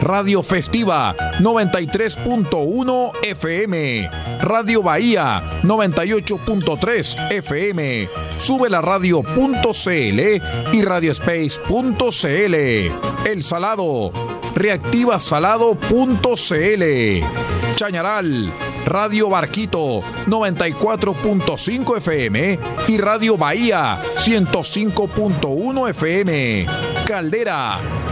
Radio Festiva 93.1 FM, Radio Bahía 98.3 FM, sube la radio.cl y radiospace.cl. El Salado, reactivasalado.cl. Chañaral, Radio Barquito 94.5 FM y Radio Bahía 105.1 FM. Caldera,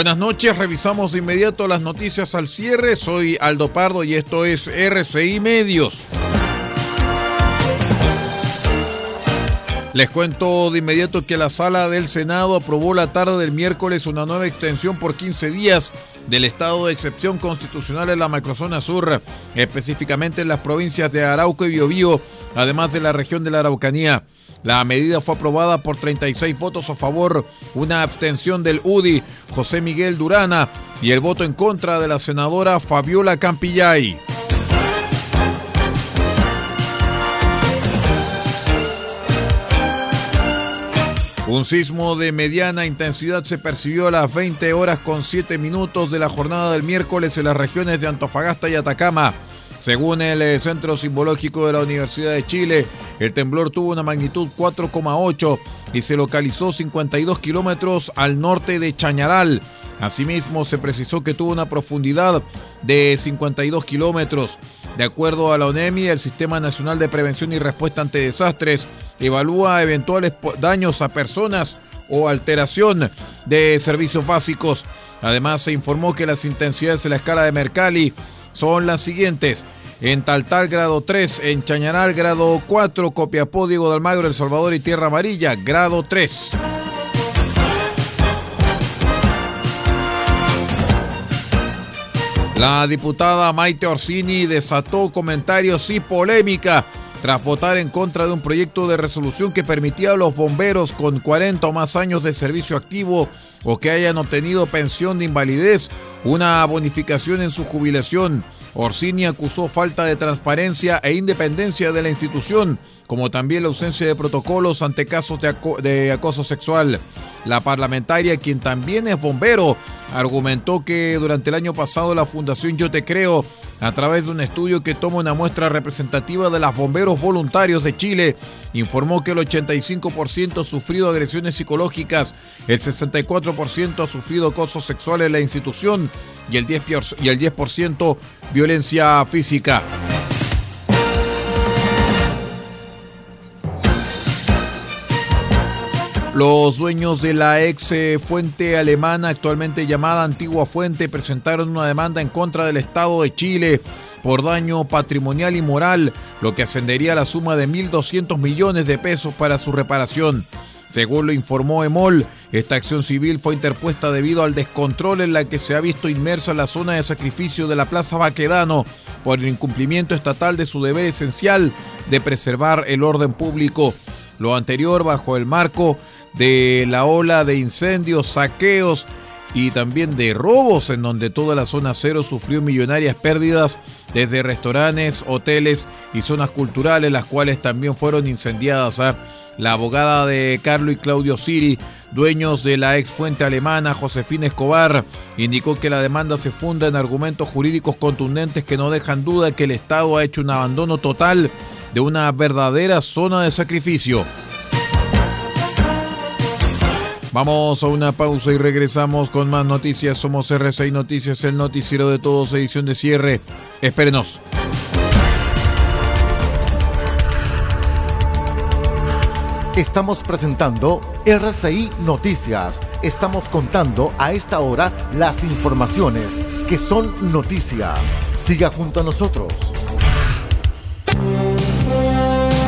Buenas noches, revisamos de inmediato las noticias al cierre. Soy Aldo Pardo y esto es RCI Medios. Les cuento de inmediato que la sala del Senado aprobó la tarde del miércoles una nueva extensión por 15 días del estado de excepción constitucional en la macrozona sur, específicamente en las provincias de Arauco y Biobío, además de la región de la Araucanía. La medida fue aprobada por 36 votos a favor, una abstención del UDI, José Miguel Durana, y el voto en contra de la senadora Fabiola Campillay. Un sismo de mediana intensidad se percibió a las 20 horas con 7 minutos de la jornada del miércoles en las regiones de Antofagasta y Atacama. Según el eh, Centro Simbológico de la Universidad de Chile, el temblor tuvo una magnitud 4,8 y se localizó 52 kilómetros al norte de Chañaral. Asimismo, se precisó que tuvo una profundidad de 52 kilómetros. De acuerdo a la ONEMI, el Sistema Nacional de Prevención y Respuesta ante Desastres evalúa eventuales daños a personas o alteración de servicios básicos. Además, se informó que las intensidades de la escala de Mercalli son las siguientes. En Taltal grado 3, en Chañaral grado 4, Copiapó, Diego de Almagro, El Salvador y Tierra Amarilla grado 3. La diputada Maite Orsini desató comentarios y polémica tras votar en contra de un proyecto de resolución que permitía a los bomberos con 40 o más años de servicio activo o que hayan obtenido pensión de invalidez una bonificación en su jubilación. Orsini acusó falta de transparencia e independencia de la institución, como también la ausencia de protocolos ante casos de, acoso sexual. La parlamentaria, quien también es bombero, argumentó que durante el año pasado la Fundación Yo Te Creo a través de un estudio que toma una muestra representativa de las bomberos voluntarios de Chile, informó que el 85% ha sufrido agresiones psicológicas, el 64% ha sufrido acoso sexual en la institución y el 10%, y el 10 violencia física. Los dueños de la ex eh, fuente alemana, actualmente llamada Antigua Fuente, presentaron una demanda en contra del Estado de Chile por daño patrimonial y moral lo que ascendería a la suma de 1.200 millones de pesos para su reparación. Según lo informó EMOL, esta acción civil fue interpuesta debido al descontrol en la que se ha visto inmersa la zona de sacrificio de la Plaza Baquedano por el incumplimiento estatal de su deber esencial de preservar el orden público. Lo anterior bajo el marco de la ola de incendios, saqueos y también de robos en donde toda la zona cero sufrió millonarias pérdidas desde restaurantes, hoteles y zonas culturales, las cuales también fueron incendiadas. ¿ah? La abogada de Carlo y Claudio Siri, dueños de la ex fuente alemana Josefina Escobar, indicó que la demanda se funda en argumentos jurídicos contundentes que no dejan duda que el Estado ha hecho un abandono total de una verdadera zona de sacrificio. Vamos a una pausa y regresamos con más noticias. Somos RCI Noticias, el noticiero de todos, edición de cierre. Espérenos. Estamos presentando RCI Noticias. Estamos contando a esta hora las informaciones que son noticia. Siga junto a nosotros.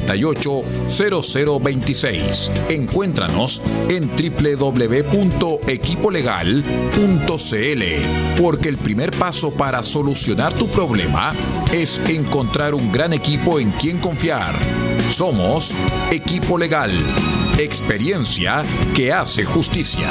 0026. Encuéntranos en www.equipolegal.cl porque el primer paso para solucionar tu problema es encontrar un gran equipo en quien confiar. Somos Equipo Legal, experiencia que hace justicia.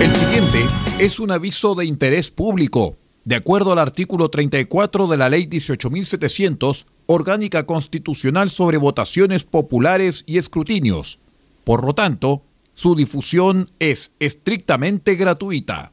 El siguiente es un aviso de interés público. De acuerdo al artículo 34 de la Ley 18.700, Orgánica Constitucional sobre Votaciones Populares y Escrutinios. Por lo tanto, su difusión es estrictamente gratuita.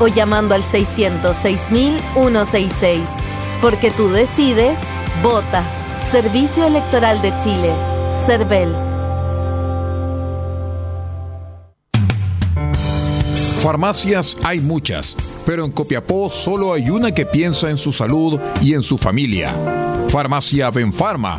o llamando al 606.166. Porque tú decides, vota. Servicio Electoral de Chile. CERVEL. Farmacias hay muchas, pero en Copiapó solo hay una que piensa en su salud y en su familia. Farmacia Benfarma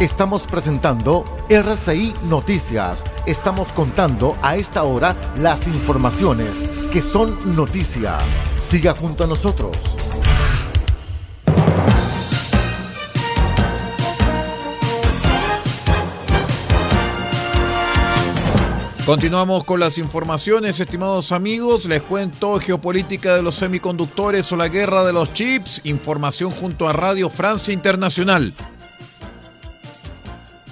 Estamos presentando RCI Noticias. Estamos contando a esta hora las informaciones que son noticia. Siga junto a nosotros. Continuamos con las informaciones, estimados amigos. Les cuento geopolítica de los semiconductores o la guerra de los chips. Información junto a Radio Francia Internacional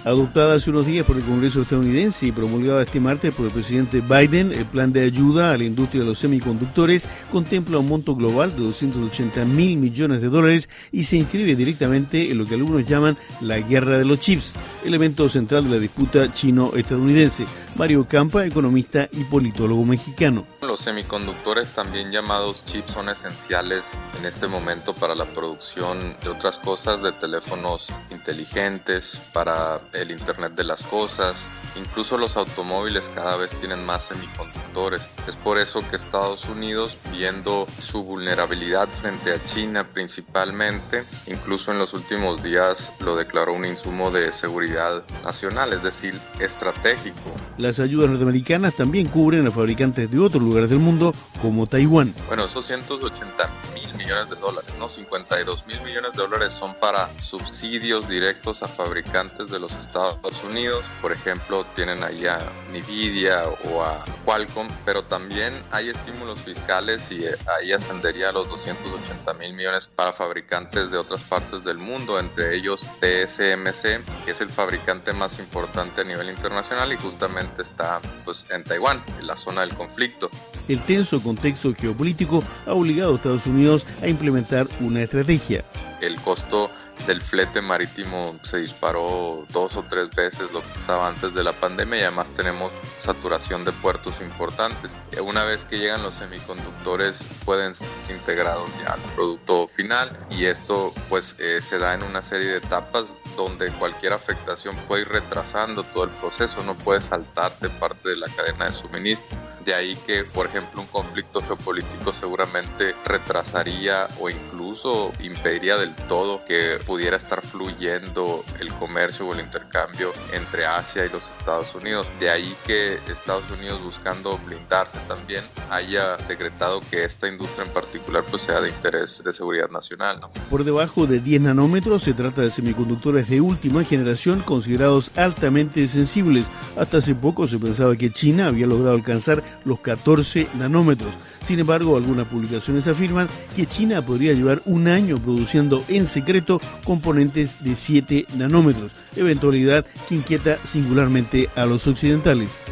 adoptada hace unos días por el Congreso estadounidense y promulgada este martes por el presidente Biden, el plan de ayuda a la industria de los semiconductores contempla un monto global de 280 mil millones de dólares y se inscribe directamente en lo que algunos llaman la guerra de los chips, elemento central de la disputa chino-estadounidense. Mario Campa, economista y politólogo mexicano. Los semiconductores, también llamados chips, son esenciales en este momento para la producción de otras cosas, de teléfonos inteligentes, para el Internet de las Cosas, incluso los automóviles cada vez tienen más semiconductores. Es por eso que Estados Unidos, viendo su vulnerabilidad frente a China principalmente, incluso en los últimos días lo declaró un insumo de seguridad nacional, es decir, estratégico. Las ayudas norteamericanas también cubren a fabricantes de otros lugares del mundo, como Taiwán. Bueno, esos 180 mil millones de dólares, no 52 mil millones de dólares son para subsidios directos a fabricantes de los Estados Unidos. Por ejemplo, tienen ahí a Nvidia o a Qualcomm, pero también hay estímulos fiscales y eh, ahí ascendería a los 280 mil millones para fabricantes de otras partes del mundo, entre ellos TSMC, que es el fabricante más importante a nivel internacional y justamente está pues, en Taiwán, en la zona del conflicto. El tenso contexto geopolítico ha obligado a Estados Unidos a implementar una estrategia. El costo del flete marítimo se disparó dos o tres veces lo que estaba antes de la pandemia y además tenemos saturación de puertos importantes. Una vez que llegan los semiconductores pueden ser integrados ya al producto final y esto pues eh, se da en una serie de etapas donde cualquier afectación puede ir retrasando todo el proceso, no puede saltarte parte de la cadena de suministro. De ahí que, por ejemplo, un conflicto geopolítico seguramente retrasaría o incluso impediría del todo que pudiera estar fluyendo el comercio o el intercambio entre Asia y los Estados Unidos. De ahí que Estados Unidos buscando blindarse también haya decretado que esta industria en particular pues sea de interés de seguridad nacional. Por debajo de 10 nanómetros se trata de semiconductores de última generación considerados altamente sensibles. Hasta hace poco se pensaba que China había logrado alcanzar los 14 nanómetros. Sin embargo, algunas publicaciones afirman que China podría llevar un año produciendo en secreto componentes de 7 nanómetros, eventualidad que inquieta singularmente a los occidentales.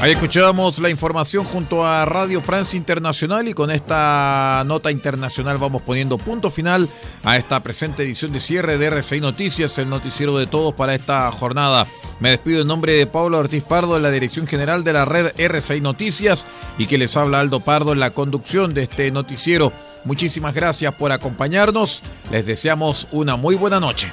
Ahí escuchábamos la información junto a Radio Francia Internacional y con esta nota internacional vamos poniendo punto final a esta presente edición de cierre de RCI Noticias, el noticiero de todos para esta jornada Me despido en nombre de Pablo Ortiz Pardo en la dirección general de la red RCI Noticias y que les habla Aldo Pardo en la conducción de este noticiero. Muchísimas gracias por acompañarnos. Les deseamos una muy buena noche.